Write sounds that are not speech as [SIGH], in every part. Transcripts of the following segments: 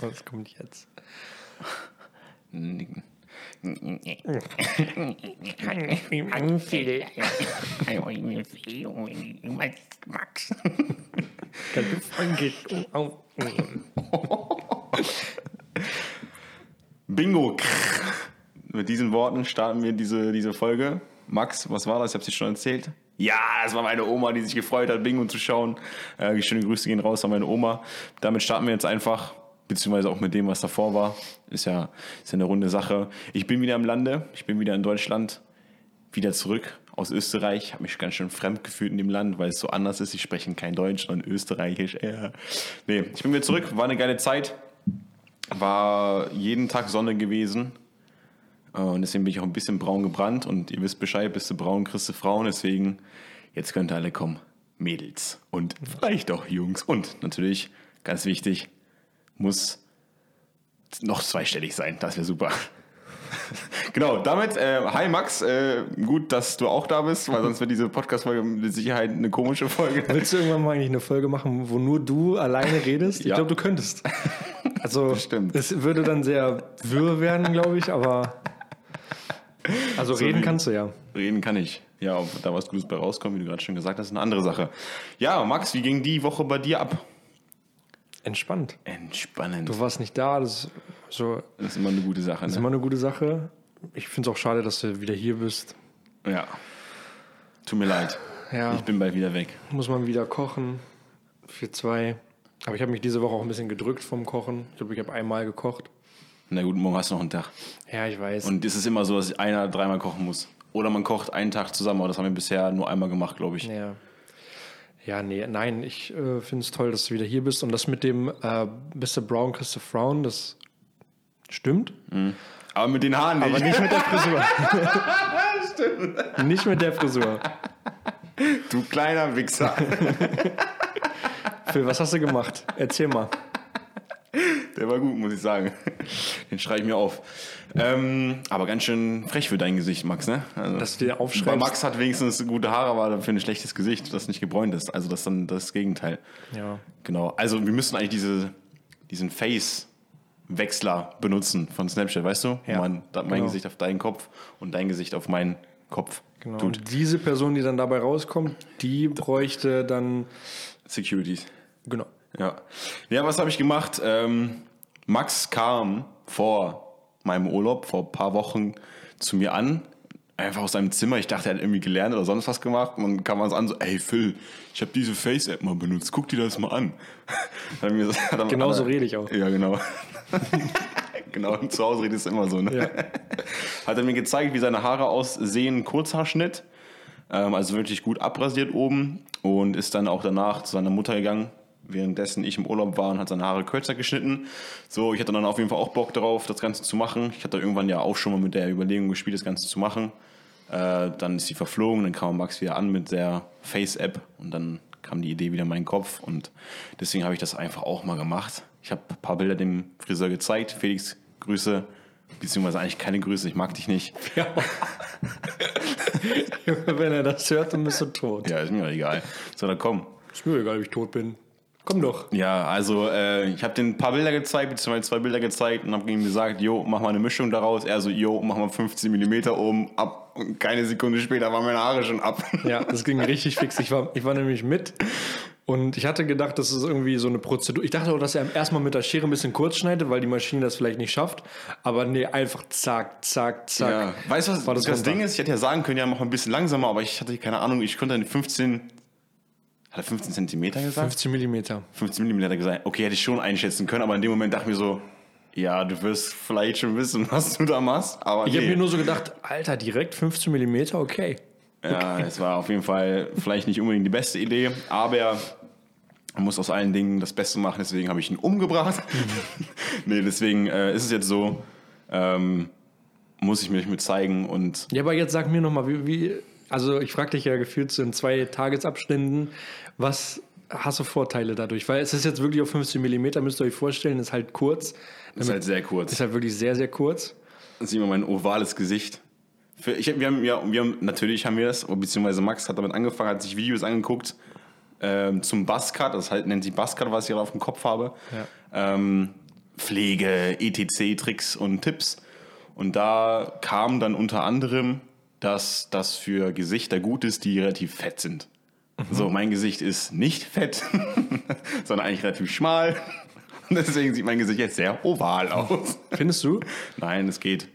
Was kommt jetzt? Max. Bingo. Mit diesen Worten starten wir diese, diese Folge. Max, was war das? Ich habe es dir schon erzählt. Ja, es war meine Oma, die sich gefreut hat, Bingo zu schauen. Äh, schöne Grüße gehen raus an meine Oma. Damit starten wir jetzt einfach, beziehungsweise auch mit dem, was davor war. Ist ja, ist ja eine runde Sache. Ich bin wieder im Lande, ich bin wieder in Deutschland, wieder zurück aus Österreich. Habe mich ganz schön fremd gefühlt in dem Land, weil es so anders ist. Ich spreche kein Deutsch, sondern Österreichisch. Ja. Nee, ich bin wieder zurück, war eine geile Zeit. War jeden Tag Sonne gewesen. Äh, Und deswegen bin ich auch ein bisschen braun gebrannt. Und ihr wisst Bescheid, bist du braun, kriegst du Frauen. Deswegen, jetzt könnt ihr alle kommen. Mädels. Und vielleicht auch Jungs. Und natürlich, ganz wichtig, muss noch zweistellig sein. Das wäre super. [LAUGHS] genau, damit, äh, hi Max, äh, gut, dass du auch da bist, weil sonst wird diese Podcast-Folge mit Sicherheit eine komische Folge. Willst du irgendwann mal eigentlich eine Folge machen, wo nur du alleine redest? Ich Ja. glaube, du könntest. Also, Bestimmt. es würde dann sehr wirr werden, glaube ich, aber. Also, reden wie- kannst du ja. Reden kann ich. Ja, ob da was Gutes bei rauskommt, wie du gerade schon gesagt hast, ist eine andere Sache. Ja, Max, wie ging die Woche bei dir ab? Entspannt. Entspannend. Du warst nicht da, das ist, so, Das ist immer eine gute Sache. das ist Ne? immer eine gute Sache. Ich finde es auch schade, dass du wieder hier bist. Ja. Tut mir leid. Ja. Ich bin bald wieder weg. Muss man wieder kochen für zwei. Aber ich habe mich diese Woche auch ein bisschen gedrückt vom Kochen. Ich glaube, ich habe einmal gekocht. Na gut, morgen hast du noch einen Tag. Ja, ich weiß. Und es ist immer so, dass einer dreimal kochen muss. Oder man kocht einen Tag zusammen, aber das haben wir bisher nur einmal gemacht, glaube ich. Ja. Ja, nee, nein, ich äh, finde es toll, dass du wieder hier bist. Und das mit dem äh, Mr. Brown, Christoph Brown, das stimmt. Aber mit den Haaren nicht. Aber nicht mit der Frisur. [LAUGHS] stimmt. Nicht mit der Frisur. Du kleiner Wichser. Phil, was hast du gemacht? Erzähl mal. Der war gut, muss ich sagen. [LAUGHS] Den schreibe ich mir auf. Ähm, aber ganz schön frech für dein Gesicht, Max, ne? Also, Dass du dir Weil aufschreibst. Max hat wenigstens gute Haare, aber dafür ein schlechtes Gesicht, das nicht gebräunt ist. Also das ist dann das Gegenteil. Ja. Genau. Also wir müssen eigentlich diese, diesen Face-Wechsler benutzen von Snapchat, weißt du? Ja, man mein genau. Gesicht auf deinen Kopf und dein Gesicht auf meinen Kopf Genau. tut. Und diese Person, die dann dabei rauskommt, die bräuchte dann. Securities. Genau. Ja. Ja, was habe ich gemacht? Ähm, Max kam vor meinem Urlaub, vor ein paar Wochen, zu mir an. Einfach aus seinem Zimmer. Ich dachte, er hat irgendwie gelernt oder sonst was gemacht. Und dann kam er so an, so, ey Phil, ich habe diese Face-App mal benutzt. Guck dir das mal an. [LAUGHS] So- Genau so rede ich auch. Ja, genau. [LAUGHS] genau, zu Hause redest du immer so, ne? Ja. Hat er mir gezeigt, wie seine Haare aussehen, Kurzhaarschnitt. Ähm, also wirklich gut abrasiert oben. Und ist dann auch danach zu seiner Mutter gegangen, währenddessen ich im Urlaub war und hat seine Haare kürzer geschnitten. So, ich hatte dann auf jeden Fall auch Bock drauf, das Ganze zu machen. Ich hatte irgendwann ja auch schon mal mit der Überlegung gespielt, das Ganze zu machen. Äh, dann ist sie verflogen, dann kam Max wieder an mit der Face-App und dann kam die Idee wieder in meinen Kopf und deswegen habe ich das einfach auch mal gemacht. Ich habe ein paar Bilder dem Friseur gezeigt. Felix, Grüße, beziehungsweise eigentlich keine Grüße, ich mag dich nicht. [LAUGHS] Ja. [LAUGHS] Wenn er das hört, dann bist du tot. Ja, ist mir egal. So, dann komm. Ist mir egal, ob ich tot bin. Komm doch. Ja, also äh, ich habe den ein paar Bilder gezeigt, beziehungsweise zwei Bilder gezeigt und habe ihm gesagt, jo, mach mal eine Mischung daraus. Er so, jo, mach mal 15 mm oben ab. Und keine Sekunde später waren meine Haare schon ab. Ja, das ging richtig fix. Ich war, ich war nämlich mit und ich hatte gedacht, das ist irgendwie so eine Prozedur. Ich dachte auch, dass er erstmal mit der Schere ein bisschen kurz schneidet, weil die Maschine das vielleicht nicht schafft. Aber nee, einfach zack, zack, zack. Ja. Weißt du, was das, das. Ding ist? Ich hätte ja sagen können, ja, mach mal ein bisschen langsamer, aber ich hatte keine Ahnung, ich konnte dann 15. Er 15 Zentimeter gesagt? 15 Millimeter. 15 Millimeter gesagt. Okay, hätte ich schon einschätzen können, aber in dem Moment dachte ich mir so, ja, du wirst vielleicht schon wissen, [LAUGHS] was du da machst. Aber Ich nee. habe mir nur so gedacht, Alter, direkt 15 Millimeter, okay. Ja, es war auf jeden Fall vielleicht nicht unbedingt die beste Idee, aber man muss aus allen Dingen das Beste machen, deswegen habe ich ihn umgebracht. [LAUGHS] nee, deswegen äh, ist es jetzt so, ähm, muss ich mich mit zeigen und Ja, aber jetzt sag mir nochmal, wie, wie, also ich frage dich ja gefühlt so in zwei Tagesabständen, was hast du Vorteile dadurch? Weil es ist jetzt wirklich auf 15 Millimeter, müsst ihr euch vorstellen, ist halt kurz. ist halt sehr kurz. Ist halt wirklich sehr, sehr kurz. Dann sieht man mein ovales Gesicht. Ich, wir haben, ja, wir haben, natürlich haben wir das, beziehungsweise Max hat damit angefangen, hat sich Videos angeguckt ähm, zum Buzzcut, das halt nennt sich Buzzcut, was ich gerade auf dem Kopf habe. Ähm, Pflege, etc-Tricks und Tipps. Und da kam dann unter anderem, dass das für Gesichter gut ist, die relativ fett sind. So, mein Gesicht ist nicht fett, [LAUGHS] sondern eigentlich relativ schmal. Und [LAUGHS] deswegen sieht mein Gesicht jetzt sehr oval aus. [LAUGHS] Findest du? Nein, es geht.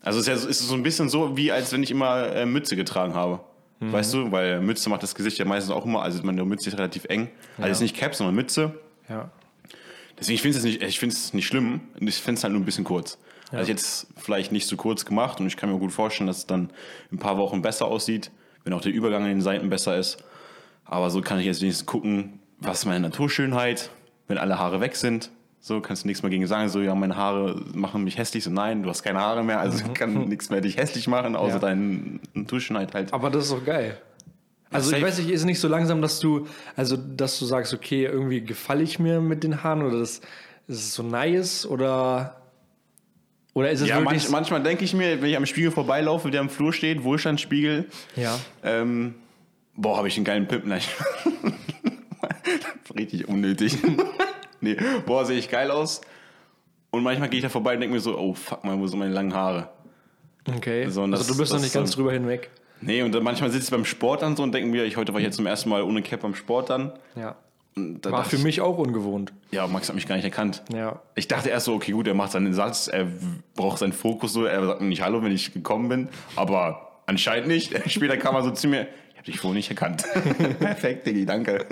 Also es ist, ja, so- es ist so ein bisschen so, wie als wenn ich immer äh, Mütze getragen habe. Weißt du, weil Mütze macht das Gesicht ja meistens auch immer, also meine Mütze ist relativ eng. Also ist nicht Cap, sondern Mütze. Ja. Deswegen, ich finde es nicht, ich find's nicht schlimm, ich finde es halt nur ein bisschen kurz. Also jetzt vielleicht nicht so kurz gemacht und ich kann mir gut vorstellen, dass es dann in ein paar Wochen besser aussieht, wenn auch der Übergang an den Seiten besser ist. Aber so kann ich jetzt wenigstens gucken, was ist meine Naturschönheit, wenn alle Haare weg sind. So kannst du nichts mehr gegen sagen, so ja, meine Haare machen mich hässlich. So nein, du hast keine Haare mehr, also kann nichts mehr dich hässlich machen, außer Ja. deine Naturschönheit halt. Aber das ist doch geil. Also ich weiß nicht, ist es nicht so langsam, dass du, also dass du sagst, okay, irgendwie gefalle ich mir mit den Haaren oder das, ist es so nice oder oder ist es Ja, wirklich manch, manchmal denke ich mir, wenn ich am Spiegel vorbeilaufe, der am Flur steht, Wohlstandsspiegel, ja Ähm, boah, habe ich einen geilen Pimp. Nein. [LAUGHS] Richtig unnötig. [LAUGHS] nee, boah, sehe ich geil aus. Und manchmal gehe ich da vorbei und denke mir so, oh fuck mal, wo sind meine langen Haare? okay. So, also das- du bist noch nicht ist so- ganz drüber hinweg. Nee, und dann manchmal sitze ich beim Sport dann so und denke mir, ich, heute war ich jetzt zum ersten Mal ohne Cap beim Sport dann. Ja. Da War für ich, mich auch ungewohnt. Ja, Max hat mich gar nicht erkannt. Ja. Ich dachte erst so, okay, gut, er macht seinen Satz, er braucht seinen Fokus so, er sagt mir nicht Hallo, wenn ich gekommen bin, aber anscheinend nicht. [LAUGHS] Später kam er so zu mir, ich habe dich vorher nicht erkannt. [LAUGHS] Perfekt, Diggi, danke.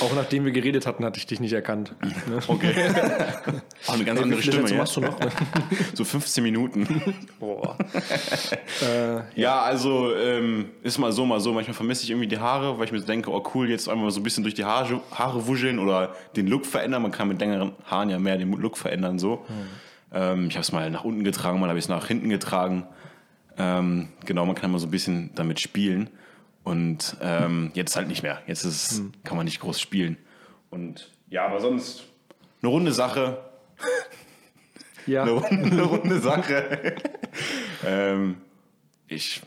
Auch nachdem wir geredet hatten, hatte ich dich nicht erkannt. Ne? Okay. [LAUGHS] Auch eine ganz andere Wie viele Stimme. Ja? machst du noch? [LAUGHS] So 15 Minuten. Boah. Ja, also ähm, ist mal so, mal so. Manchmal vermisse ich irgendwie die Haare, weil ich mir so denke, oh cool, jetzt einmal so ein bisschen durch die Haare, Haare wuscheln oder den Look verändern. Man kann mit längeren Haaren ja mehr den Look verändern so. Ähm, ich habe es mal nach unten getragen, mal habe ich es nach hinten getragen. Ähm, genau, man kann immer so ein bisschen damit spielen. Und ähm, jetzt halt nicht mehr. Jetzt ist, es- kann man nicht groß spielen. Und ja, aber sonst eine runde Sache. [LAUGHS] Ja. eine, runde- eine runde Sache. [LAUGHS] ähm, ich,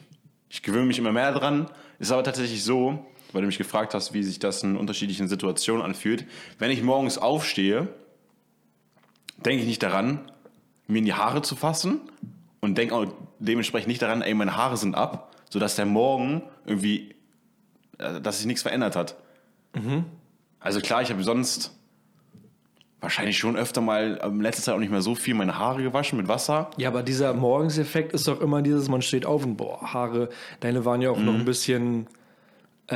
ich gewöhne mich immer mehr dran. Ist aber tatsächlich so, weil du mich gefragt hast, wie sich das in unterschiedlichen Situationen anfühlt. Wenn ich morgens aufstehe, denke ich nicht daran, mir in die Haare zu fassen und denke auch dementsprechend nicht daran, ey, meine Haare sind ab, sodass der Morgen irgendwie, äh, dass sich nichts verändert hat. Also klar, ich habe sonst wahrscheinlich schon öfter mal, ähm, letzte Zeit auch nicht mehr so viel meine Haare gewaschen mit Wasser. Ja, aber dieser Morgenseffekt ist doch immer dieses, man steht auf und boah, Haare, deine waren ja auch Mhm. noch ein bisschen, äh,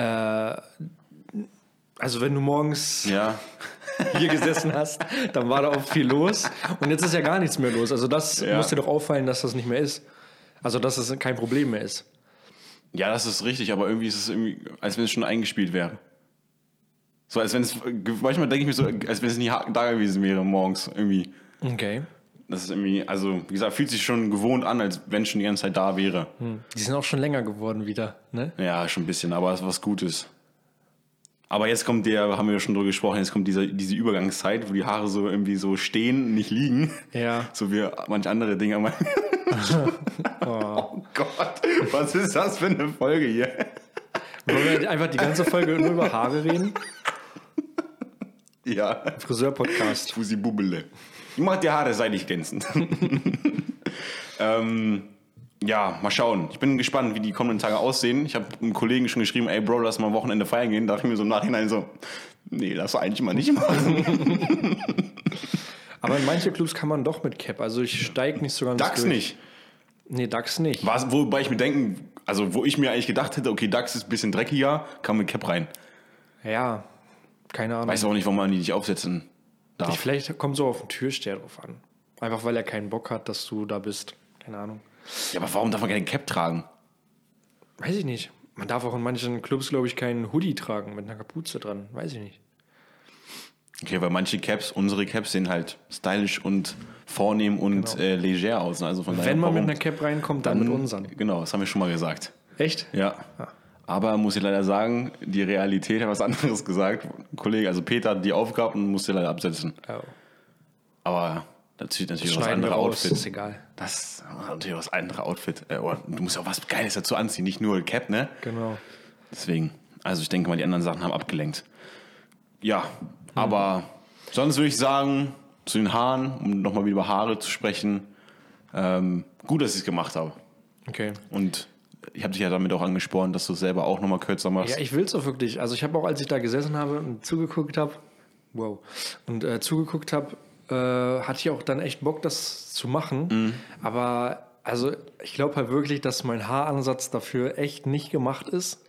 also wenn du morgens Ja. [LAUGHS] hier gesessen hast, dann war da auch viel los und jetzt ist ja gar nichts mehr los. Also das Ja. muss dir doch auffallen, dass das nicht mehr ist. Also dass es kein Problem mehr ist. Ja, das ist richtig, aber irgendwie ist es irgendwie, als wenn es schon eingespielt wäre. So, als wenn es, manchmal denke ich mir so, als wenn es nie da gewesen wäre morgens irgendwie. Okay. Das ist irgendwie, also, wie gesagt, fühlt sich schon gewohnt an, als wenn es schon die ganze Zeit da wäre. Die sind auch schon länger geworden wieder, ne? Ja, schon ein bisschen, aber es ist was Gutes. Aber jetzt kommt der, haben wir ja schon drüber gesprochen, jetzt kommt diese, diese Übergangszeit, wo die Haare so irgendwie so stehen, nicht liegen. Ja. [LAUGHS] So wie manche andere Dinge. [LAUGHS] oh Gott, was ist das für eine Folge hier? Wollen wir einfach die ganze Folge nur über Haare reden? Ja. Friseur-Podcast. Fusi Bubbele. Ich mach die Haare seitig glänzend. [LAUGHS] ähm, ja, mal schauen. Ich bin gespannt, wie die kommenden Tage aussehen. Ich habe einem Kollegen schon geschrieben, ey Bro, lass mal am Wochenende feiern gehen. Da dachte ich mir so im Nachhinein so, nee, lass eigentlich mal nicht machen. [LAUGHS] Aber in manche Clubs kann man doch mit Cap. Also ich steige nicht so ganz DAX durch. nicht. Nee, DAX nicht. Was, wobei ich mir denken, also wo ich mir eigentlich gedacht hätte, okay, DAX ist ein bisschen dreckiger, kann mit Cap rein. Ja, keine Ahnung. Weiß auch nicht, warum man die nicht aufsetzen darf. Vielleicht kommt so auf den Türsteher drauf an. Einfach weil er keinen Bock hat, dass du da bist. Keine Ahnung. Ja, aber warum darf man keine Cap tragen? Weiß ich nicht. Man darf auch in manchen Clubs, glaube ich, keinen Hoodie tragen mit einer Kapuze dran. Weiß ich nicht. Okay, weil manche Caps, unsere Caps sehen halt stylisch und vornehm und äh, leger aus. Also von Wenn man mit einer Cap reinkommt, dann mit unseren. Genau, das haben wir schon mal gesagt. Echt? Ja. Aber muss ich leider sagen, die Realität hat was [LAUGHS] anderes gesagt. Kollege, also Peter hat die aufgehabt und musste leider absetzen. Oh. Aber das natürlich was Schneiden wir andere raus, ist Outfit. egal. Das ist natürlich was andere Outfit. Äh, oh, du musst ja auch was Geiles dazu anziehen, nicht nur Cap, ne? Genau. Deswegen. Also ich denke mal, die anderen Sachen haben abgelenkt. Ja, aber sonst würde ich sagen, zu den Haaren, um nochmal wieder über Haare zu sprechen. Ähm, gut, dass ich es gemacht habe. Okay. Und ich habe dich ja damit auch angespornt, dass du selber auch nochmal kürzer machst. Ja, ich will es auch wirklich. Also ich habe auch, als ich da gesessen habe und zugeguckt habe, wow, und äh, zugeguckt habe, äh, hatte ich auch dann echt Bock, das zu machen. Mhm. Aber also ich glaube halt wirklich, dass mein Haaransatz dafür echt nicht gemacht ist.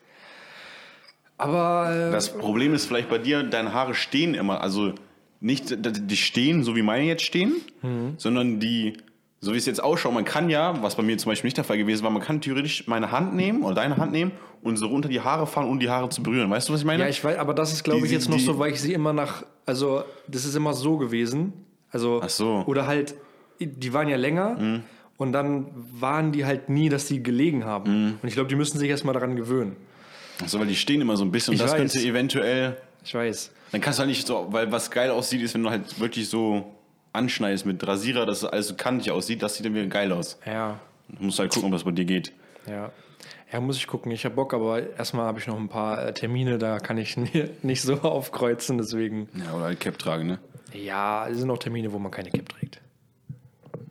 Aber äh, Das Problem ist vielleicht bei dir, deine Haare stehen immer, also nicht, die stehen so wie meine jetzt stehen, Mhm. sondern die, so wie es jetzt ausschaut, man kann ja, was bei mir zum Beispiel nicht der Fall gewesen war, man kann theoretisch meine Hand nehmen oder deine Hand nehmen und so runter die Haare fahren, um die Haare zu berühren. Weißt du, was ich meine? ja, ich weiß, aber das ist, glaube ich, jetzt noch die- so, weil ich sie immer nach, also das ist immer so gewesen. Also, Ach so. Mhm. Oder halt, die waren ja länger und dann waren die halt nie, dass die gelegen haben. Mhm. Und ich glaube, die müssen sich erstmal daran gewöhnen. Also, weil die stehen immer so ein bisschen und Ich das weiß. könnte eventuell, Ich weiß. dann kannst du halt nicht so, weil was geil aussieht, ist, wenn du halt wirklich so anschneidest mit Rasierer, dass es alles so kantig aussieht, das sieht dann wieder geil aus. Ja, Du musst halt gucken, ob das bei dir geht. ja. Ja, muss ich gucken. Ich habe Bock, aber erstmal habe ich noch ein paar äh, Termine, da kann ich [LAUGHS] nicht so aufkreuzen. Deswegen, Ja, oder halt Cap tragen, ne? Ja, es sind auch Termine, wo man keine Cap trägt.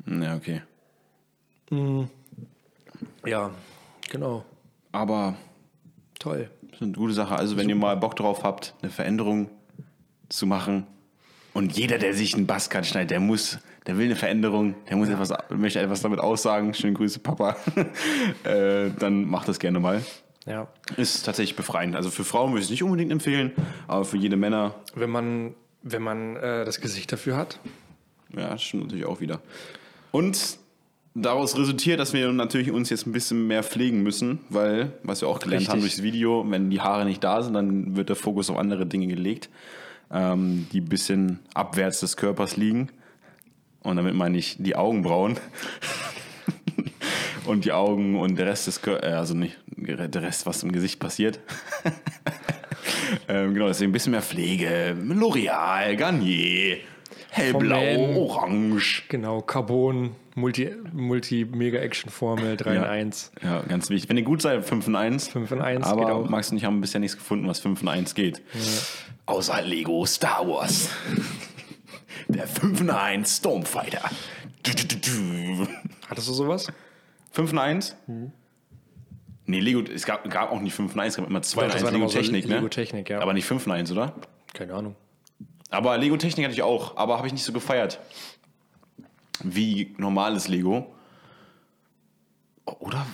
Ja, okay. Ja, genau. Aber Toll. Das ist eine gute Sache. Also, wenn ihr mal Bock drauf habt, eine Veränderung zu machen und jeder, der sich einen Buzzcut schneidet, der muss, der will eine Veränderung, der muss etwas, möchte etwas damit aussagen. Schöne Grüße, Papa. [LAUGHS] äh, dann macht das gerne mal. Ja. Ist tatsächlich befreiend. Also für Frauen würde ich es nicht unbedingt empfehlen, aber für jede Männer, Wenn man, wenn man äh, das Gesicht dafür hat. ja, das stimmt natürlich auch wieder. Und daraus resultiert, dass wir natürlich uns jetzt ein bisschen mehr pflegen müssen, weil, was wir auch gelernt haben Richtig. durchs Video, wenn die Haare nicht da sind, dann wird der Fokus auf andere Dinge gelegt, ähm, die ein bisschen abwärts des Körpers liegen. Und damit meine ich die Augenbrauen. [LAUGHS] und die Augen und der Rest des Körpers, also nicht der Rest, was im Gesicht passiert. [LAUGHS] ähm, genau, deswegen ein bisschen mehr Pflege. L'Oreal, Garnier, hellblau, orange. Genau, Carbon, Multi, Multi-Mega-Action-Formel 3 in Ja. 1. Ja, ganz wichtig. Wenn ihr gut seid, 5 in 1. 5 in 1 Aber geht auch. Max und ich haben bisher nichts gefunden, was 5 in 1 geht. Außer Lego Star Wars. [LAUGHS] Der 5 in 1 Stormfighter. Du, du, du. Hattest du sowas? 5 in 1? Mhm. Nee, Lego, es gab, gab auch nicht 5 in 1, es gab immer 2 in Doch, das 1 war Lego immer so Technik, ne? Lego Technik, ja. Aber nicht 5 in 1, oder? Keine Ahnung. Aber Lego Technik hatte ich auch, aber habe ich nicht so gefeiert. Wie normales Lego. Oder?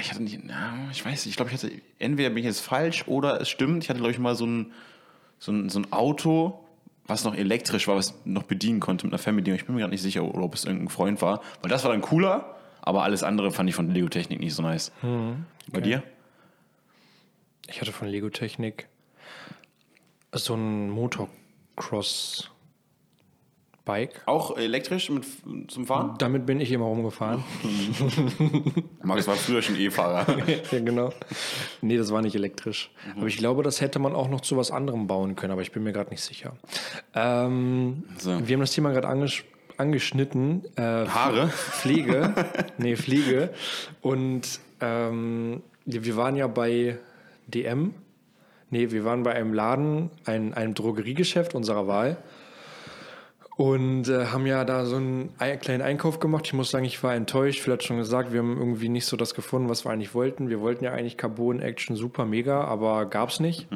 Ich hatte nicht, ich weiß nicht, ich glaube, ich hatte, entweder bin ich jetzt falsch oder es stimmt. Ich hatte, glaube ich, mal so ein, so, ein, so ein Auto, was noch elektrisch war, was noch bedienen konnte mit einer Fernbedienung. Ich bin mir gerade nicht sicher, oder ob es irgendein Freund war. Weil das war dann cooler, aber alles andere fand ich von Lego Technik nicht so nice. Bei dir? Ich hatte von Lego Technik so ein Motocross-Bike. Auch elektrisch mit, zum Fahren? Damit bin ich immer rumgefahren. [LAUGHS] Max war früher schon E-Fahrer. [LAUGHS] ja, genau. Nee, das war nicht elektrisch. Aber ich glaube, das hätte man auch noch zu was anderem bauen können, aber ich bin mir gerade nicht sicher. Ähm, So. Wir haben das Thema gerade anges angeschnitten. Äh, Haare? Pflege. [LAUGHS] nee, Pflege. Und ähm, wir waren ja bei DM. Nee, wir waren bei einem Laden, ein, einem Drogeriegeschäft unserer Wahl. Und äh, haben ja da so einen ein- kleinen Einkauf gemacht. Ich muss sagen, ich war enttäuscht. Hat schon gesagt, wir haben irgendwie nicht so das gefunden, was wir eigentlich wollten. Wir wollten ja eigentlich Carbon Action super mega, aber gab's nicht.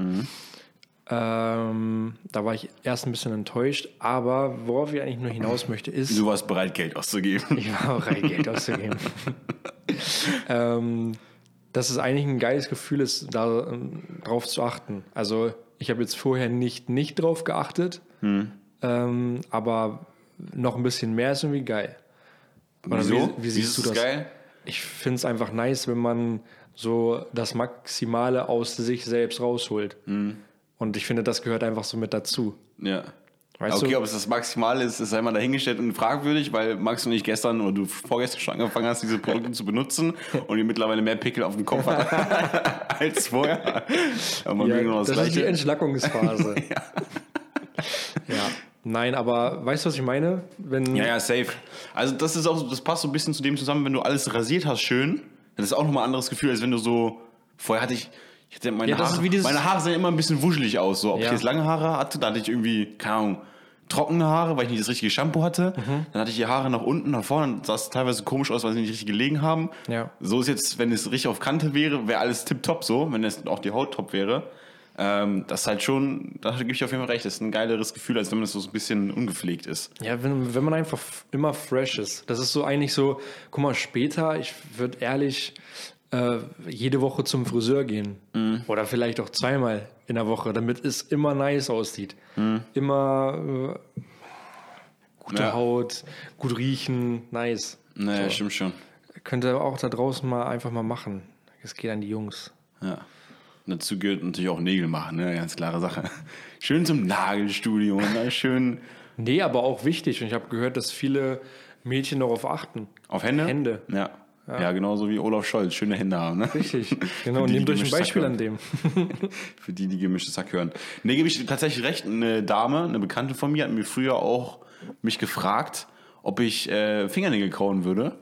Ähm, da war ich erst ein bisschen enttäuscht. Aber worauf ich eigentlich nur hinaus möchte, ist, Du warst bereit, Geld auszugeben. ich war bereit, Geld auszugeben. [LAUGHS] ähm, dass es eigentlich ein geiles Gefühl ist, da ähm, zu achten. Also ich habe jetzt vorher nicht, nicht drauf geachtet, ähm, aber noch ein bisschen mehr ist irgendwie geil. Oder Wieso? Wie, wie siehst Wieso du das? geil? Ich finde es einfach nice, wenn man so das Maximale aus sich selbst rausholt. Mhm. Und ich finde, das gehört einfach so mit dazu. Ja. Weißt okay, du? ob es das Maximale ist, ist einmal dahingestellt und fragwürdig, weil Max und ich gestern oder du vorgestern schon angefangen hast, diese Produkte zu benutzen [LAUGHS] und ihr mittlerweile mehr Pickel auf dem Kopf hat [LAUGHS] als vorher. Aber Ja, nur das ist die. Entschlackungsphase. [LAUGHS] ja. Nein, aber weißt du, was ich meine? Wenn, Ja, ja, safe. Also das ist auch, das passt so ein bisschen zu dem zusammen, wenn du alles rasiert hast, schön. Das ist auch nochmal ein anderes Gefühl, als wenn du so. Vorher hatte ich. Ich hatte meine, Ja, Haare, meine Haare sehen immer ein bisschen wuschelig aus. So, ob ich Ja. jetzt lange Haare hatte, da hatte ich irgendwie, keine Ahnung, trockene Haare, weil ich nicht das richtige Shampoo hatte. Mhm. Dann hatte ich die Haare nach unten, nach vorne, dann sah es teilweise komisch aus, weil sie nicht richtig gelegen haben. Ja. So ist jetzt, wenn es richtig auf Kante wäre, wäre alles tipptopp so, wenn es auch die Haut top wäre. Ähm, das ist halt schon, da gebe ich auf jeden Fall recht, das ist ein geileres Gefühl, als wenn man das so ein bisschen ungepflegt ist. Ja, wenn, wenn man einfach immer fresh ist. Das ist so eigentlich so, guck mal, später, ich würde ehrlich äh, jede Woche zum Friseur gehen. Oder vielleicht auch zweimal in der Woche, damit es immer nice aussieht. Immer äh, gute Ja. Haut, gut riechen, nice. Naja, stimmt schon. Könnt ihr auch da draußen mal einfach mal machen. Es geht an die Jungs. Ja. Und dazu gehört natürlich auch Nägel machen, ne? Ganz klare Sache. Schön zum Nagelstudio, ne? schön Nee, aber auch wichtig. Und ich habe gehört, dass viele Mädchen darauf achten. auf Hände. Hände. Ja. Ja, genauso wie Olaf Scholz, schöne Hände haben. Ne? Richtig. [LAUGHS] Genau, und nehmt euch ein Beispiel an dem. [LAUGHS] Für die, die gemischtes Hack hören. Ne, gebe ich tatsächlich recht. Eine Dame, eine Bekannte von mir, hat mir früher auch mich gefragt, ob ich äh, Fingernägel kauen würde.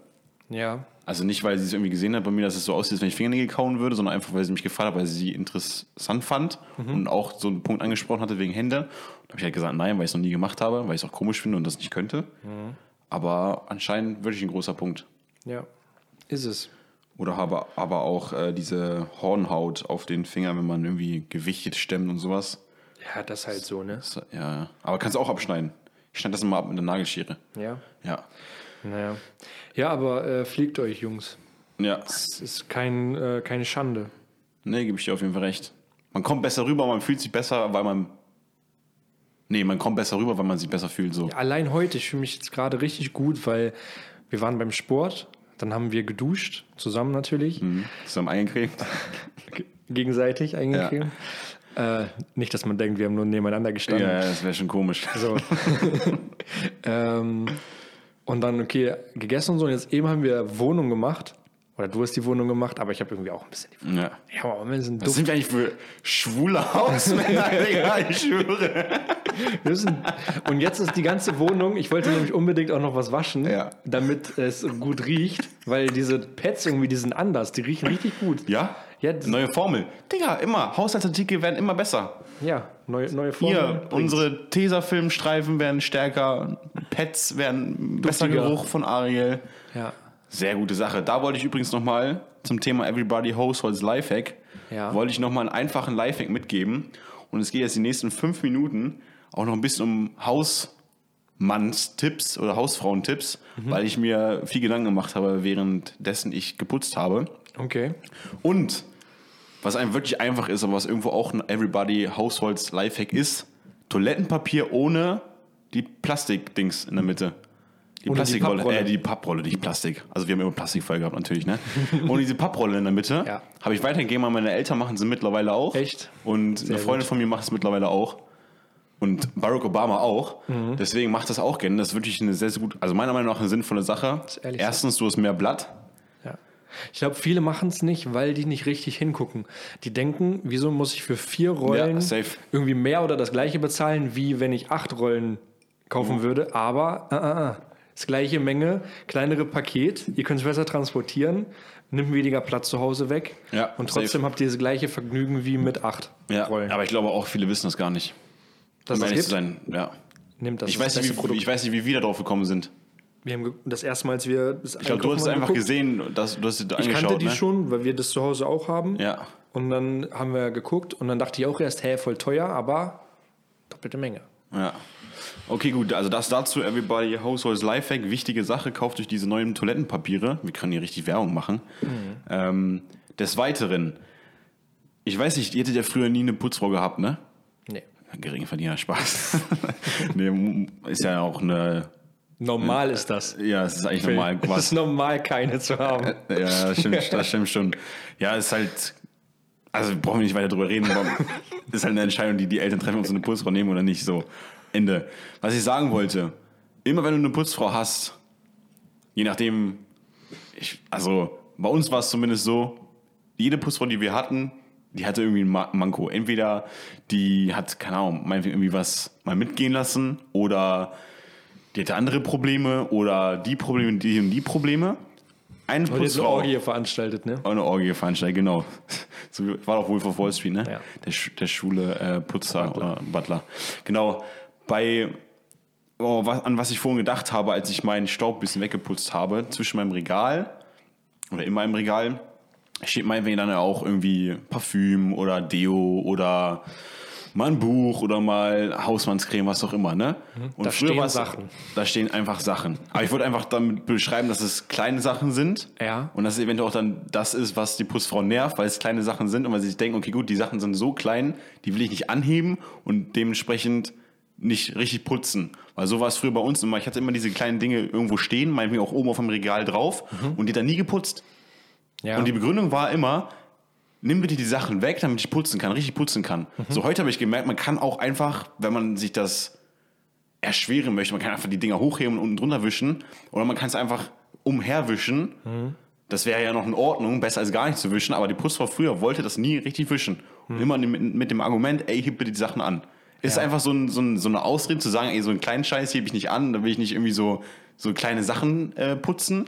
Ja. Also nicht, weil sie es irgendwie gesehen hat bei mir, dass es so aussieht, als wenn ich Fingernägel kauen würde, sondern einfach, weil sie mich gefragt hat, weil sie sie interessant fand und auch so einen Punkt angesprochen hatte wegen Hände. Da habe ich halt gesagt, nein, weil ich es noch nie gemacht habe, weil ich es auch komisch finde und das nicht könnte. Aber anscheinend wirklich ein großer Punkt. Ja. Ist es. Oder habe aber auch äh, diese Hornhaut auf den Fingern, wenn man irgendwie Gewichte stemmt und sowas. Ja, das halt so, ne? Das, ja, ja. Aber kannst du auch abschneiden. Ich schneide das immer ab mit der Nagelschere. Ja. Ja. Naja. Ja, aber äh, fliegt euch, Jungs. Ja. Es ist kein, äh, keine Schande. Nee, gebe ich dir auf jeden Fall recht. Man kommt besser rüber, man fühlt sich besser, weil man. Nee, man kommt besser rüber, weil man sich besser fühlt. So. Allein heute, ich fühle mich jetzt gerade richtig gut, weil wir waren beim Sport, dann haben wir geduscht, zusammen natürlich, Mhm. Zusammen eingecremt. gegenseitig eingecremt. Äh, nicht, dass man denkt, wir haben nur nebeneinander Ja, gestanden. ja, das wäre schon komisch. So. [LAUGHS] ähm, und dann, okay, gegessen und so. Und jetzt eben haben wir Wohnung gemacht. Oder du hast die Wohnung gemacht, aber ich habe irgendwie auch ein bisschen die Wohnung. Ja. Ja, aber wir sind Was sind wir eigentlich für schwule Hausmänner, [LAUGHS] Digga? Ich schwöre. Wir sind, und jetzt ist die ganze Wohnung, ich wollte nämlich unbedingt auch noch was waschen, Ja. damit es gut riecht, weil diese Pads irgendwie, die sind anders, die riechen richtig gut. Ja? Ja, Neue Formel. Digga, immer. Haushaltsartikel werden immer besser. Ja, neue, neue Formen. Hier, unsere Tesafilmstreifen werden stärker, Pets werden besser. Geruch von Ariel. Ja. Sehr gute Sache. Da wollte ich übrigens nochmal zum Thema Everybody Households Lifehack, Ja. wollte ich nochmal einen einfachen Lifehack mitgeben. Und es geht jetzt die nächsten fünf Minuten auch noch ein bisschen um Hausmannstipps oder Hausfrauentipps, weil ich mir viel Gedanken gemacht habe, währenddessen ich geputzt habe. Okay. Und was einem wirklich einfach ist, aber was irgendwo auch ein Everybody Households Lifehack ist, Toilettenpapier ohne die Plastikdings in der Mitte. Die die Plastikrolle, Papprolle. äh, die Papprolle, nicht Plastik. Also wir haben immer Plastik voll gehabt natürlich, ne? [LAUGHS] Ohne diese Papprolle in der Mitte. Ja. Habe ich weitergegeben an meine Eltern, machen sie mittlerweile auch. Echt? Und eine Freundin gut. von mir macht es mittlerweile auch. Und Barack Obama auch. Mhm. Deswegen macht das auch gerne. Das ist wirklich eine sehr, sehr gut, also meiner Meinung nach eine sinnvolle Sache. Erstens, du hast mehr Blatt. Ja. Ich glaube, viele machen es nicht, weil die nicht richtig hingucken. Die denken, wieso muss ich für vier Rollen Ja, irgendwie mehr oder das gleiche bezahlen, wie wenn ich acht Rollen kaufen Mhm. würde. Aber äh, äh, äh. Das gleiche Menge, kleinere Paket, ihr könnt es besser transportieren, nimmt weniger Platz zu Hause weg. Ja, und trotzdem safe. habt ihr das gleiche Vergnügen wie mit acht Ja, Rollen. aber ich glaube auch viele wissen das gar nicht. Dass um das ehrlich zu sein, ja. nimmt das Ich das weiß, nicht, wie, ich weiß nicht, wie wir da drauf gekommen sind. Wir haben das erste Mal, als wir das Ich glaube, du hast es einfach gesehen, dass, du hast es Ich angeschaut. kannte die ne? schon, weil wir das zu Hause auch haben. Ja. Und dann haben wir geguckt und dann dachte ich auch erst, hä, voll teuer, aber doppelte Menge. Ja. Okay, gut. Also das dazu, Everybody Households Lifehack. Wichtige Sache, kauft euch diese neuen Toilettenpapiere. Wir können hier richtig Werbung machen. Ähm, des Weiteren, ich weiß nicht, ihr hättet ja früher nie eine Putzfrau gehabt, ne? Nee. Geringverdiener Spaß. [LAUGHS] nee, ist ja auch eine... Normal ist das. Ja, es ist eigentlich normal. [LAUGHS] Es ist normal, keine zu haben. Ja, das stimmt, das stimmt schon. Ja, ist halt. Also brauchen wir nicht weiter drüber reden, aber [LAUGHS] ist halt eine Entscheidung, die die Eltern treffen, ob sie eine Putzfrau nehmen oder nicht. So, Ende. Was ich sagen wollte, immer wenn du eine Putzfrau hast, je nachdem, ich, also bei uns war es zumindest so, jede Putzfrau, die wir hatten, die hatte irgendwie ein Ma- Manko. Entweder die hat, keine Ahnung, irgendwie was mal mitgehen lassen oder die hatte andere Probleme oder die Probleme, die und die Probleme. Eine Und jetzt eine Putzfrau. Orgie veranstaltet, ne? Eine Orgie veranstaltet, genau. [LAUGHS] So war doch Wolf of Wall Street, ne? Ja. Der, der schwule äh, Putzer oder Butler. Genau. Bei oh, was, an was ich vorhin gedacht habe, als ich meinen Staub ein bisschen weggeputzt habe, zwischen meinem Regal oder in meinem Regal steht meinetwegen dann ja auch irgendwie Parfüm oder Deo oder mal ein Buch oder mal Hausmannscreme, was auch immer, ne? Und Da stehen war's- Sachen. Da stehen einfach Sachen. Aber ich wollte einfach damit beschreiben, dass es kleine Sachen sind. Ja. Und dass es eventuell auch dann das ist, was die Putzfrau nervt, weil es kleine Sachen sind und weil sie sich denken, okay, gut, die Sachen sind so klein, die will ich nicht anheben und dementsprechend nicht richtig putzen. Weil so war es früher bei uns immer. Ich hatte immer diese kleinen Dinge irgendwo stehen, meinetwegen auch oben auf dem Regal drauf und die dann nie geputzt. Ja. Und die Begründung war immer, nimm bitte die Sachen weg, damit ich putzen kann, richtig putzen kann. So heute habe ich gemerkt, man kann auch einfach, wenn man sich das erschweren möchte, man kann einfach die Dinger hochheben und unten drunter wischen oder man kann es einfach umherwischen. Das wäre ja noch in Ordnung, besser als gar nicht zu wischen, aber die Putzfrau früher wollte das nie richtig wischen. Und immer mit, mit dem Argument, ey, heb bitte die Sachen an. Ist Ja. einfach so, ein, so, ein, so eine Ausrede zu sagen, ey, so einen kleinen Scheiß hebe ich nicht an, da will ich nicht irgendwie so, so kleine Sachen äh, putzen.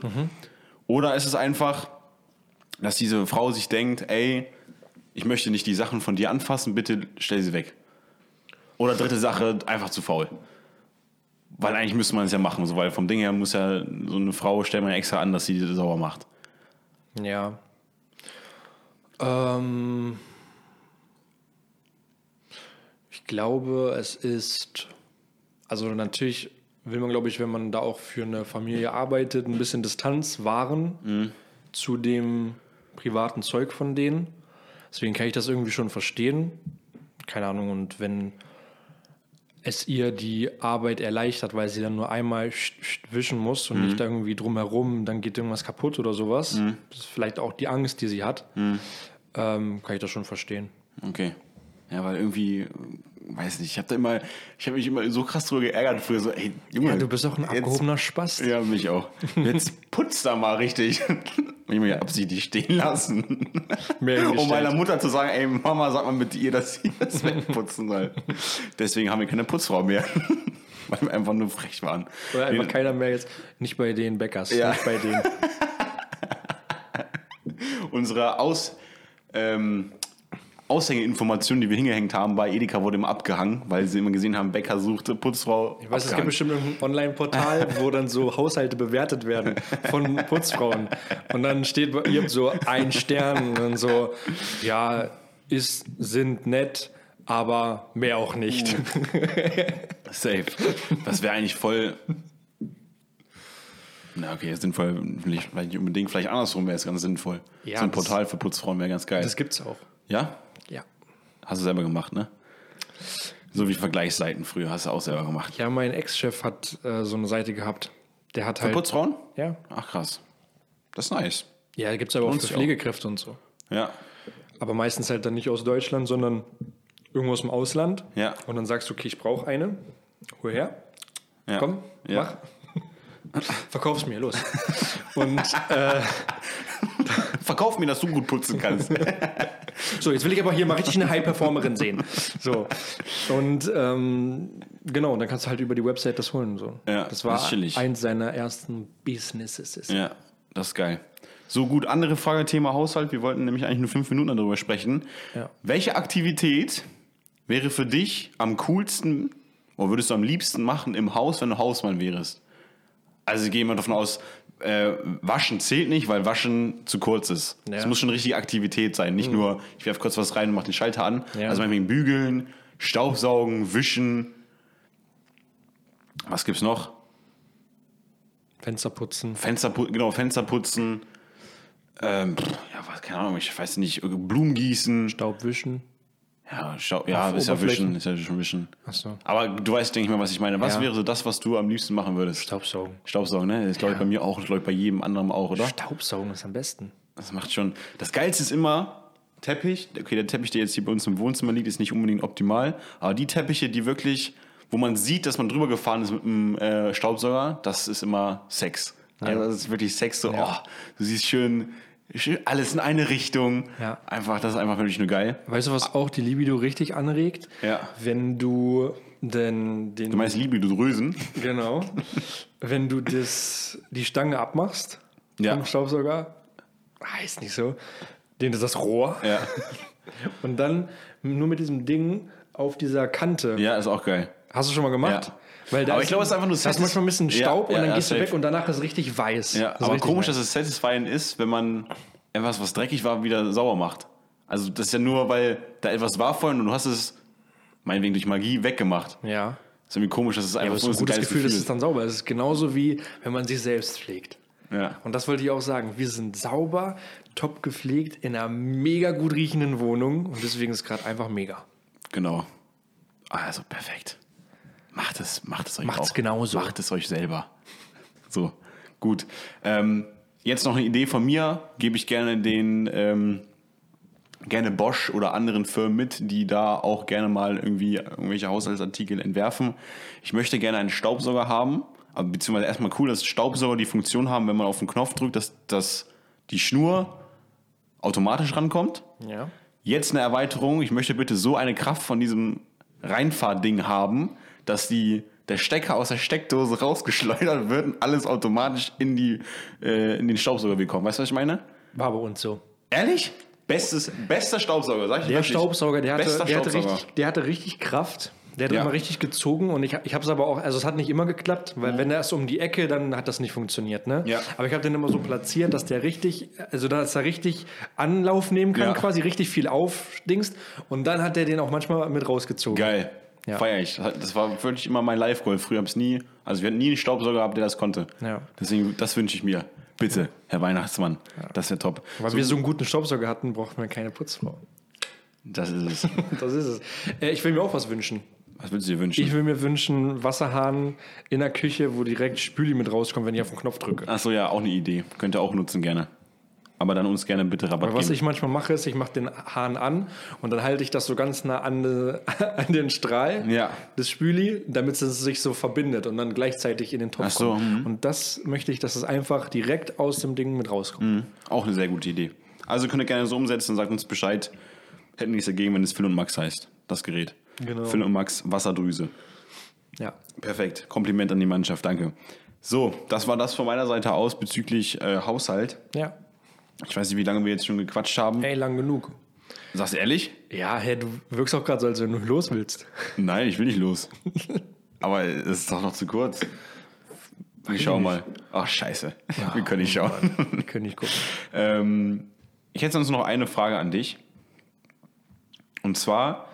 Oder ist es einfach, dass diese Frau sich denkt, ey, ich möchte nicht die Sachen von dir anfassen, bitte stell sie weg. Oder dritte Sache, einfach zu faul. Weil eigentlich müsste man es ja machen, so, weil vom Ding her muss ja so eine Frau, stellt man ja extra an, dass sie die sauber macht. Ja. Ähm, ich glaube, es ist, also natürlich will man, glaube ich, wenn man da auch für eine Familie arbeitet, ein bisschen Distanz wahren zu dem privaten Zeug von denen. Deswegen kann ich das irgendwie schon verstehen. Keine Ahnung, und wenn es ihr die Arbeit erleichtert, weil sie dann nur einmal sch- sch- wischen muss und nicht irgendwie drumherum, dann geht irgendwas kaputt oder sowas. Das ist vielleicht auch die Angst, die sie hat. Ähm, kann ich das schon verstehen. Okay. Ja, weil irgendwie, weiß nicht, ich habe da immer, ich habe mich immer so krass drüber geärgert früher, so, ey, Junge. Ja, du bist auch ein jetzt- abgehobener Spast. Ja, mich auch. Jetzt [LAUGHS] putzt da mal richtig. [LAUGHS] Ich mir absichtlich stehen lassen. [LAUGHS] Um meiner Mutter zu sagen, ey Mama, sag mal mit ihr, dass sie das wegputzen soll. Deswegen haben wir keine Putzfrau mehr. Weil wir einfach nur frech waren. Oder einfach keiner mehr jetzt, nicht bei den Bäckers, Ja. nicht bei denen. Unsere Aus, ähm, Aushängeinformation, die wir hingehängt haben bei Edeka, wurde immer abgehangen, weil sie immer gesehen haben, Bäcker suchte Putzfrau. Ich weiß, es gibt abgehangen. bestimmt irgendein Online-Portal, [LAUGHS] wo dann so Haushalte bewertet werden von Putzfrauen. Und dann steht ihr so ein Stern und dann so, ja, ist, sind nett, aber mehr auch nicht. Safe. Das wäre eigentlich voll. Na, okay, sinnvoll. Vielleicht vielleicht nicht unbedingt, vielleicht andersrum wäre es ganz sinnvoll. Ja, so ein Portal für Putzfrauen wäre ganz geil. Das gibt's auch. ja? Hast du selber gemacht, ne? So wie Vergleichsseiten früher hast du auch selber gemacht. Ja, mein Ex-Chef hat äh, so eine Seite gehabt. Der hat Für halt. Putzfrauen? Ja. Ach krass. Das ist nice. Ja, da gibt's aber auch für sich auch. Pflegekräfte und so. Ja. Aber meistens halt dann nicht aus Deutschland, sondern irgendwo aus dem Ausland. Ja. Und dann sagst du, okay, ich brauche eine. Hol her. ja. Komm, ja. mach. [LAUGHS] Verkauf's mir, los. Und äh, [LAUGHS] Verkauf mir, dass du gut putzen kannst. [LAUGHS] so, jetzt will ich aber hier mal richtig eine High-Performerin sehen. So. Und ähm, genau, dann kannst du halt über die Website das holen. So. Ja, das war das eins seiner ersten Businesses. ja, das ist geil. So gut, andere Frage, Thema Haushalt. Wir wollten nämlich eigentlich nur fünf Minuten darüber sprechen. Ja. Welche Aktivität wäre für dich am coolsten oder würdest du am liebsten machen im Haus, wenn du Hausmann wärst? Also gehen wir davon aus, äh, Waschen zählt nicht, weil Waschen zu kurz ist. Es Ja. Mhm. muss schon richtige Aktivität sein. Nicht nur, ich werfe kurz was rein und mache den Schalter an. Ja. Also meinetwegen bügeln, Staubsaugen, wischen. Was gibt's noch? Fenster putzen. Fenster, genau, Fenster putzen. Ähm, ja, was, keine Ahnung, ich weiß nicht, Blumen gießen. Staub wischen. Ja, Staub, ja ist ja wischen, ist ja schon wischen. Achso. Aber du weißt, denke ich mal, was ich meine. Was Ja. wäre so das, was du am liebsten machen würdest? Staubsaugen. Staubsaugen, ne? Das glaube ich bei mir auch, das glaube ich bei jedem anderen auch, oder? Staubsaugen ist am besten. Das macht schon. Das Geilste ist immer Teppich. Okay, der Teppich, der jetzt hier bei uns im Wohnzimmer liegt, ist nicht unbedingt optimal. Aber die Teppiche, die wirklich, wo man sieht, dass man drüber gefahren ist mit dem äh, Staubsauger, das ist immer Sex. Also das ist wirklich Sex. So, Ja. oh, du siehst schön alles in eine Richtung. Ja. Einfach, das ist einfach wirklich nur geil. Weißt du, was auch die Libido richtig anregt? Ja. Wenn du denn den. Du meinst Drösen? Genau. Wenn du das, die Stange abmachst Ja. vom Staubsauger, heißt nicht so, den ist das Rohr. Ja. Und dann nur mit diesem Ding auf dieser Kante Ja, ist auch geil. Hast du schon mal gemacht? Ja. Weil da Aber ich glaube, es ist einfach nur Da hast du Satis- manchmal ein bisschen Ja, Staub ja, und dann ja, gehst du safe. weg und danach ist es richtig weiß. Ja, Das aber komisch, nice. dass es satisfying ist, wenn man etwas, was dreckig war, wieder sauber macht. Also das ist ja nur, weil da etwas war vorhin und du hast es, meinetwegen durch Magie, weggemacht. Ja. ist irgendwie komisch, dass es Ja, einfach es so ist ein gutes geiles Gefühl, dass es dann sauber ist. Es ist genauso wie, wenn man sich selbst pflegt. Ja. Und das wollte ich auch sagen. Wir sind sauber, top gepflegt, in einer mega gut riechenden Wohnung und deswegen ist es gerade einfach mega. Genau. Also perfekt. Macht es, macht es euch Macht's auch. genauso. Macht es euch selber. So, gut. Ähm, jetzt noch eine Idee von mir. Gebe ich gerne den ähm, gerne Bosch oder anderen Firmen mit, die da auch gerne mal irgendwie irgendwelche Haushaltsartikel entwerfen. Ich möchte gerne einen Staubsauger haben, aber beziehungsweise erstmal cool, dass Staubsauger die Funktion haben, wenn man auf den Knopf drückt, dass, dass die Schnur automatisch rankommt. Ja. Jetzt eine Erweiterung. Ich möchte bitte so eine Kraft von diesem Reinfahrding haben, dass die, der Stecker aus der Steckdose rausgeschleudert wird und alles automatisch in, die, äh, in den Staubsauger bekommt. Weißt du, was ich meine? War bei uns so. Ehrlich? Bestes, bester Staubsauger, sag ich Der wirklich. Staubsauger, der hatte, der, hatte Staubsauger. richtig, der hatte richtig Kraft. Der hat Ja. immer richtig gezogen und ich, ich habe es aber auch, also es hat nicht immer geklappt, weil wenn er ist um die Ecke, dann hat das nicht funktioniert, ne? Mhm. Ja. Aber ich habe den immer so platziert, dass der richtig, also dass er richtig Anlauf nehmen kann, Ja. quasi richtig viel aufdingst und dann hat der den auch manchmal mit rausgezogen. Geil. Ja. Feier ich. Das war wirklich immer mein Live-Goal. Früher habe ich nie, also wir hatten nie einen Staubsauger gehabt, der das konnte. Ja. Deswegen, das wünsche ich mir. Bitte, Herr Weihnachtsmann. Das wäre top. Weil wir so einen guten Staubsauger hatten, brauchten wir keine Putzfrau. Das ist es. [LAUGHS] Das ist es. Äh, ich will mir auch was wünschen. Was würdest du dir wünschen? Ich will mir wünschen, Wasserhahn in der Küche, wo direkt Spüli mit rauskommt, wenn ich auf den Knopf drücke. Achso, ja, auch eine Idee. Könnt ihr auch nutzen gerne. Aber dann uns gerne bitte Rabatt Was geben. ich manchmal mache, ist, ich mache den Hahn an und dann halte ich das so ganz nah an, [LAUGHS] an den Strahl Ja. des Spüli, damit es sich so verbindet und dann gleichzeitig in den Topf Ach so, mhm. kommt. Und das möchte ich, dass es einfach direkt aus dem Ding mit rauskommt. Auch eine sehr gute Idee. Also könnt ihr gerne so umsetzen und sagt uns Bescheid. Hätten nichts dagegen, wenn es Phil und Max heißt, das Gerät. Genau. Phil und Max Wasserdrüse. Ja. Perfekt. Kompliment an die Mannschaft, danke. So, das war das von meiner Seite aus bezüglich äh, Haushalt. Ja. Ich weiß nicht, wie lange wir jetzt schon gequatscht haben. Ey, lang genug. Sagst du ehrlich? Ja, hey, du wirkst auch gerade so, als wenn du los willst. [LAUGHS] Nein, ich will nicht los. Aber es ist doch noch zu kurz. Ich schau mal. Ach, scheiße. wir können nicht schauen. Wir können nicht gucken. [LAUGHS] Ähm, ich hätte sonst noch eine Frage an dich. Und zwar,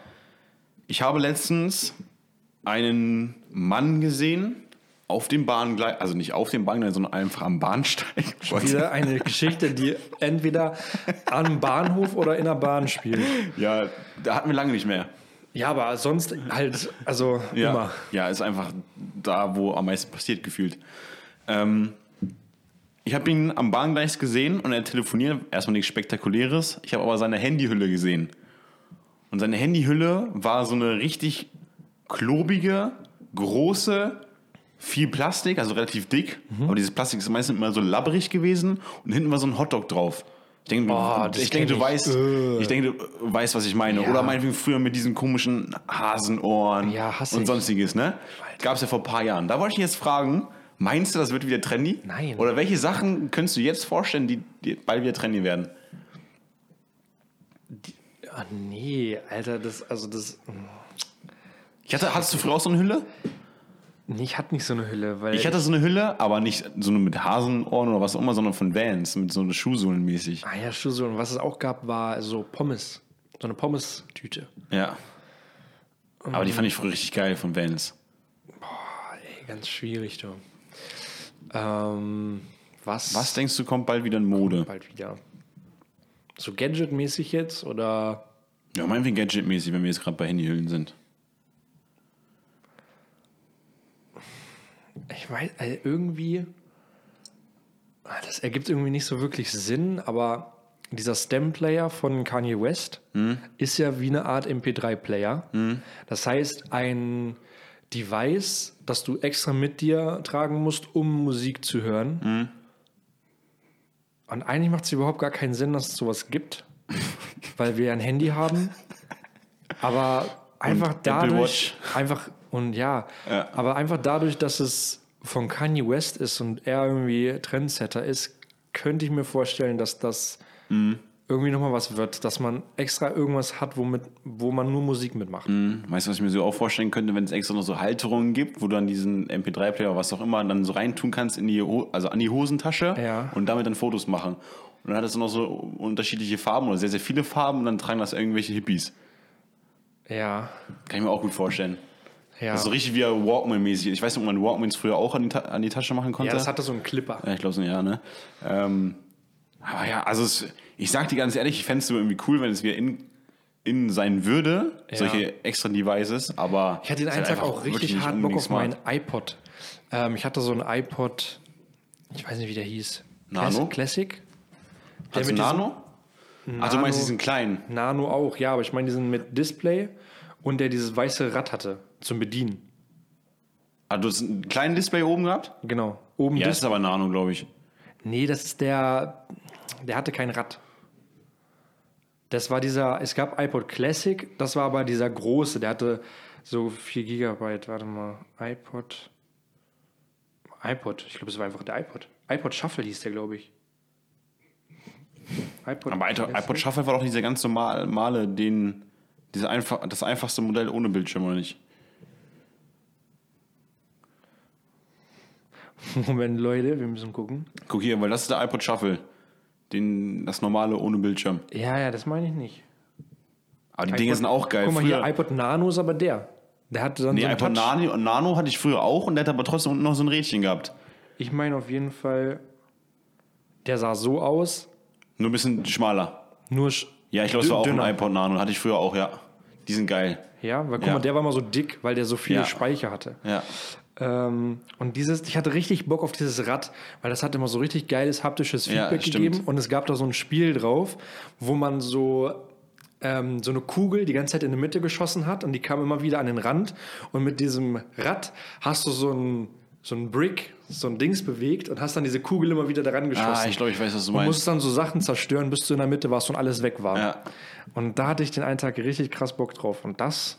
ich habe letztens einen Mann gesehen auf dem Bahngleis, also nicht auf dem Bahngleis, sondern einfach am Bahnsteig. [LAUGHS] Wieder eine Geschichte, die entweder am Bahnhof oder in der Bahn spielt. Ja, da hatten wir lange nicht mehr. Ja, aber sonst halt, also Ja, immer. ja ist einfach da, wo am meisten passiert, gefühlt. Ähm, ich habe ihn am Bahngleis gesehen und er telefoniert. Erstmal nichts Spektakuläres. Ich habe aber seine Handyhülle gesehen. Und seine Handyhülle war so eine richtig klobige, große, viel Plastik, also relativ dick. Mhm. Aber dieses Plastik ist meistens immer so labbrig gewesen und hinten war so ein Hotdog drauf. Ich denke, Oh, du, das ich denke, du ich. weißt, Äh. ich denke, du weißt, was ich meine. Ja. Oder meinetwegen früher mit diesen komischen Hasenohren Ja, und sonstiges, ne? Gab es ja vor ein paar Jahren. Da wollte ich jetzt fragen, meinst du, das wird wieder trendy? Nein. Oder welche Sachen könntest du jetzt vorstellen, die, die bald wieder trendy werden? Ah, nee, Alter, das, also das. Ich hatte, hattest du früher auch so eine Hülle? Nee, ich hatte nicht so eine Hülle, weil. Ich hatte so eine Hülle, aber nicht so eine mit Hasenohren oder was auch immer, sondern von Vans, mit so einer Schuhsohlen mäßig. ah ja. Und was es auch gab, war so Pommes. So eine Pommes-Tüte. Ja. Aber die fand ich früher richtig geil von Vans. Ah, ey, ganz schwierig, du. Ähm, was? Was denkst du, kommt bald wieder in Mode? Bald wieder. So Gadget-mäßig jetzt oder. Ja, meinetwegen Gadget-mäßig, wenn wir jetzt gerade bei Handyhüllen sind. Ich weiß, also irgendwie. ah, Das ergibt irgendwie nicht so wirklich Sinn, aber dieser Stem-Player von Kanye West ist ja wie eine Art MP3-Player. Das heißt, ein Device, das du extra mit dir tragen musst, um Musik zu hören. Und eigentlich macht es überhaupt gar keinen Sinn, dass es sowas gibt, [LAUGHS] weil wir ein Handy haben. Aber einfach Apple dadurch, einfach und ja, Ja. aber einfach dadurch, dass es von Kanye West ist und er irgendwie Trendsetter ist, könnte ich mir vorstellen, dass das irgendwie nochmal was wird, dass man extra irgendwas hat, womit, wo man nur Musik mitmacht. Hm, Weißt du, was ich mir so auch vorstellen könnte, wenn es extra noch so Halterungen gibt, wo du dann diesen MP3-Player, was auch immer, dann so reintun kannst in die, also an die Hosentasche Ja. und damit dann Fotos machen. Und dann hat es noch so unterschiedliche Farben oder sehr, sehr viele Farben und dann tragen das irgendwelche Hippies. Ja, Kann ich mir auch gut vorstellen. Ja. Das ist so richtig wie Walkman-mäßig. Ich weiß nicht, ob man Walkmans früher auch an die, Ta an die Tasche machen konnte. ja, das hatte so einen Clipper. Ja, ich glaube so, ja, ne? Ähm, aber ja, also es, ich sag dir ganz ehrlich, ich fände es irgendwie cool, wenn es wieder in, in sein würde, Ja. solche extra Devices, aber. Ich hatte den einen halt Tag auch richtig hart Bock auf meinen iPod. Ähm, ich hatte so einen iPod, ich weiß nicht, wie der hieß. Nano? Classic? Der Hast du diesem- Nano? Ach, du meinst diesen kleinen. Nano auch, ja, aber ich meine diesen mit Display und der dieses weiße Rad hatte zum Bedienen. Ah, du hast einen kleinen Display oben gehabt? Genau. Oben Ja, das ist aber Nano, glaube ich. Nee, das ist der, der hatte kein Rad. Das war dieser, es gab iPod Classic, das war aber dieser große, der hatte so 4 Gigabyte, warte mal, iPod, iPod, ich glaube, es war einfach der iPod. iPod Shuffle hieß der, glaube ich. iPod Aber iPod, iPod Shuffle war doch dieser ganz normal- normale, den, diese einfach, das einfachste Modell ohne Bildschirm, oder nicht? [LAUGHS] Moment, Leute, wir müssen gucken. Guck hier, weil das ist der iPod Shuffle. Den, das normale ohne Bildschirm. Ja, ja, das meine ich nicht. Aber die Dinge sind auch geil. Guck mal Früher- hier, iPod Nano ist aber der. Der hatte dann Nee, so einen iPod. Nano, Nano hatte ich früher auch und der hat aber trotzdem unten noch so ein Rädchen gehabt. Ich meine auf jeden Fall, der sah so aus, Nur ein bisschen schmaler. nur sch- Ja, ich glaube, es war auch dünner. ein iPod Nano. Hatte ich früher auch, ja. Die sind geil. Ja, weil guck Ja. mal, der war mal so dick, weil der so viel Ja. Speicher hatte. Ja. Ähm, und dieses, ich hatte richtig Bock auf dieses Rad, weil das hat immer so richtig geiles haptisches Ja, Feedback stimmt. gegeben. Und es gab da so ein Spiel drauf, wo man so, ähm, so eine Kugel die ganze Zeit in die Mitte geschossen hat und die kam immer wieder an den Rand. Und mit diesem Rad hast du so ein, so ein Brick, so ein Dings bewegt und hast dann diese Kugel immer wieder daran geschossen. Ah, ich glaube, ich weiß, was du Du meinst. musst dann so Sachen zerstören, bis du in der Mitte warst und alles weg war. Ja. Und da hatte ich den einen Tag richtig krass Bock drauf. Und das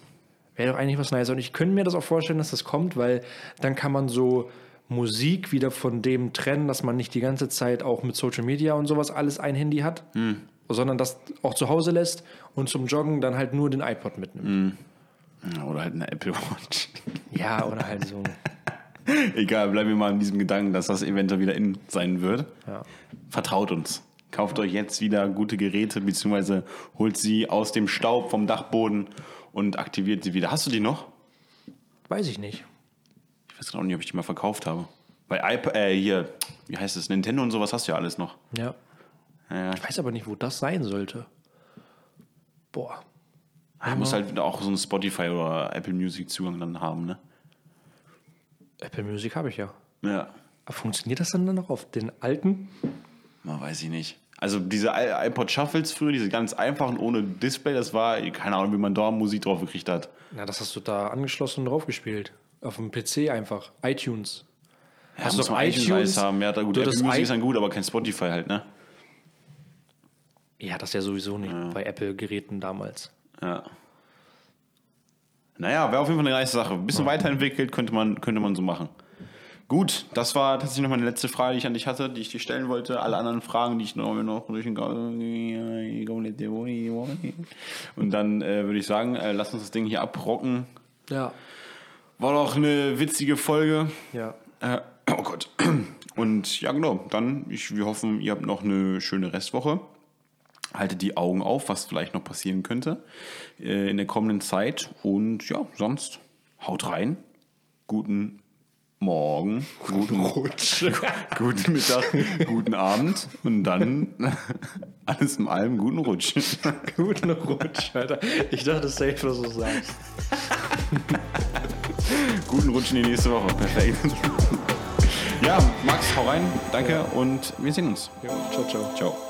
wäre doch eigentlich was Nice. Und ich könnte mir das auch vorstellen, dass das kommt, weil dann kann man so Musik wieder von dem trennen, dass man nicht die ganze Zeit auch mit Social Media und sowas alles ein Handy hat, Hm. sondern das auch zu Hause lässt und zum Joggen dann halt nur den iPod mitnimmt. Ja, Oder halt eine Apple Watch. [LAUGHS] Ja, oder halt so. Egal, bleiben wir mal in diesem Gedanken, dass das eventuell wieder in sein wird. Ja. Vertraut uns. Kauft euch jetzt wieder gute Geräte, beziehungsweise holt sie aus dem Staub vom Dachboden und aktiviert sie wieder. Hast du die noch? Weiß ich nicht. Ich weiß gerade nicht, ob ich die mal verkauft habe. Bei iPad, äh, hier, wie heißt es, Nintendo und sowas hast du ja alles noch. Ja. Ja, ja. Ich weiß aber nicht, wo das sein sollte. Boah. Du musst halt auch so einen Spotify oder Apple Music Zugang dann haben, ne? Apple Music habe ich ja. Ja. Aber funktioniert das dann noch auf den alten? Na, weiß ich nicht. Also diese iPod Shuffles früher, diese ganz einfachen ohne Display, das war, keine Ahnung, wie man da Musik drauf gekriegt hat. Na, das hast du da angeschlossen und draufgespielt. Auf dem PC einfach. iTunes. Ja, Hast du muss auf man iTunes iTunes? haben. Ja, da gut, Du, Apple das Music ist dann gut, aber kein Spotify halt, ne? Ja, das ja sowieso nicht bei Apple-Geräten damals. Ja. Naja, wäre auf jeden Fall eine nice Sache. Ein bisschen weiterentwickelt könnte man, könnte man so machen. Gut, das war tatsächlich noch meine letzte Frage, die ich an dich hatte, die ich dir stellen wollte. Alle anderen Fragen, die ich noch, noch durch den Und dann äh, würde ich sagen, äh, lass uns das Ding hier abrocken. Ja. War doch eine witzige Folge. Ja. Äh, oh Gott. Und ja, genau. Dann, ich, wir hoffen, ihr habt noch eine schöne Restwoche. Haltet die Augen auf, was vielleicht noch passieren könnte äh, in der kommenden Zeit. Und ja, sonst haut rein. Guten Morgen, guten [LAUGHS] Rutsch. [LAUGHS] guten Mittag, guten Abend und dann [LAUGHS] alles in allem guten Rutsch. Guten Rutsch, Alter. Ich dachte safe, was du sagst. guten Rutsch in die nächste Woche. Perfekt. Ja, Max, hau rein. Danke und wir sehen uns. Jo, ciao, ciao. Ciao.